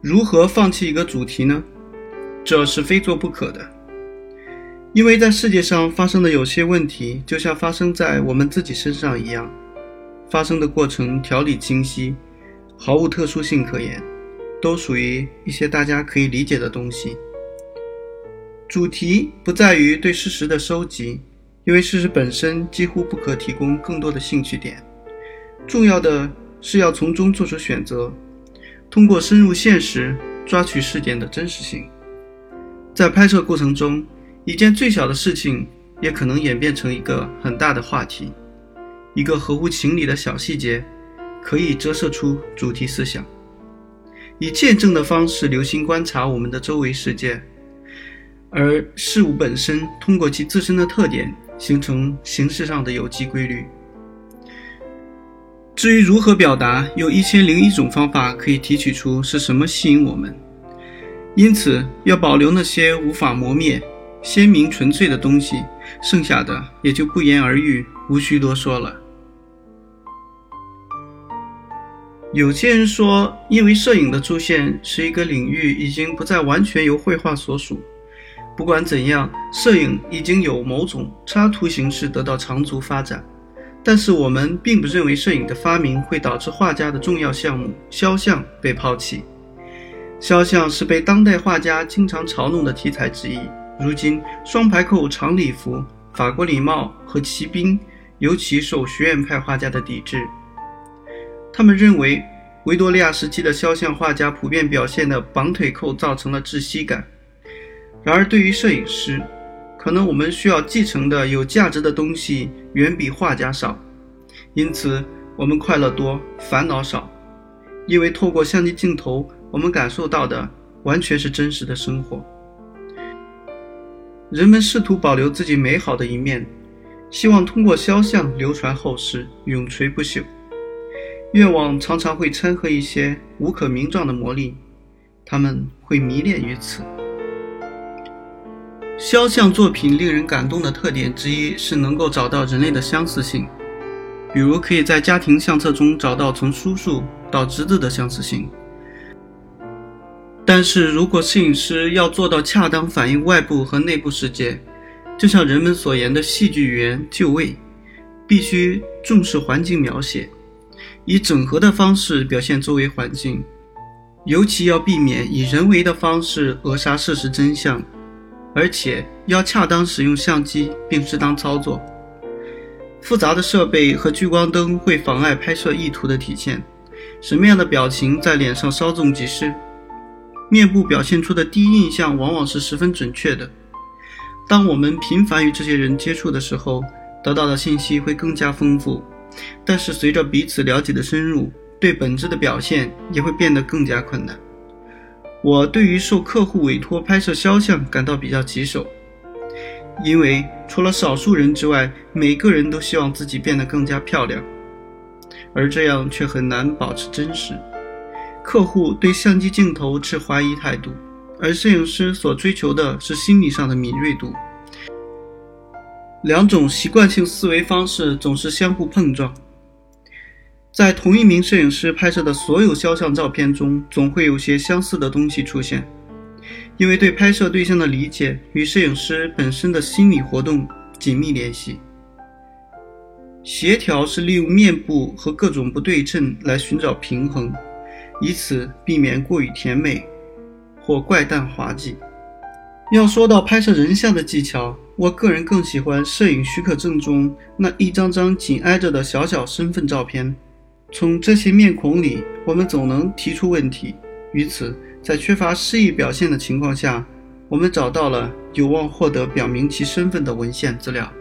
如何放弃一个主题呢？这是非做不可的，因为在世界上发生的有些问题，就像发生在我们自己身上一样，发生的过程条理清晰，毫无特殊性可言，都属于一些大家可以理解的东西。主题不在于对事实的收集，因为事实本身几乎不可提供更多的兴趣点。重要的是要从中做出选择，通过深入现实抓取事件的真实性。在拍摄过程中，一件最小的事情也可能演变成一个很大的话题。一个合乎情理的小细节，可以折射出主题思想。以见证的方式留心观察我们的周围世界，而事物本身通过其自身的特点形成形式上的有机规律。至于如何表达，有一千零一种方法可以提取出是什么吸引我们。因此，要保留那些无法磨灭、鲜明纯粹的东西，剩下的也就不言而喻，无需多说了。有些人说，因为摄影的出现，使一个领域已经不再完全由绘画所属。不管怎样，摄影已经有某种插图形式得到长足发展。但是，我们并不认为摄影的发明会导致画家的重要项目——肖像被抛弃。肖像是被当代画家经常嘲弄的题材之一。如今，双排扣长礼服、法国礼帽和骑兵尤其受学院派画家的抵制。他们认为，维多利亚时期的肖像画家普遍表现的绑腿扣造成了窒息感。然而，对于摄影师，可能我们需要继承的有价值的东西远比画家少，因此我们快乐多，烦恼少，因为透过相机镜头。我们感受到的完全是真实的生活。人们试图保留自己美好的一面，希望通过肖像流传后世，永垂不朽。愿望常常会掺和一些无可名状的魔力，他们会迷恋于此。肖像作品令人感动的特点之一是能够找到人类的相似性，比如可以在家庭相册中找到从叔叔到侄子的相似性。但是如果摄影师要做到恰当反映外部和内部世界，就像人们所言的戏剧语言就位，必须重视环境描写，以整合的方式表现周围环境，尤其要避免以人为的方式扼杀事实真相，而且要恰当使用相机并适当操作。复杂的设备和聚光灯会妨碍拍摄意图的体现。什么样的表情在脸上稍纵即逝？面部表现出的第一印象往往是十分准确的。当我们频繁与这些人接触的时候，得到的信息会更加丰富。但是随着彼此了解的深入，对本质的表现也会变得更加困难。我对于受客户委托拍摄肖像感到比较棘手，因为除了少数人之外，每个人都希望自己变得更加漂亮，而这样却很难保持真实。客户对相机镜头持怀疑态度，而摄影师所追求的是心理上的敏锐度。两种习惯性思维方式总是相互碰撞。在同一名摄影师拍摄的所有肖像照片中，总会有些相似的东西出现，因为对拍摄对象的理解与摄影师本身的心理活动紧密联系。协调是利用面部和各种不对称来寻找平衡。以此避免过于甜美或怪诞滑稽。要说到拍摄人像的技巧，我个人更喜欢摄影许可证中那一张张紧挨着的小小身份照片。从这些面孔里，我们总能提出问题。于此，在缺乏诗意表现的情况下，我们找到了有望获得表明其身份的文献资料。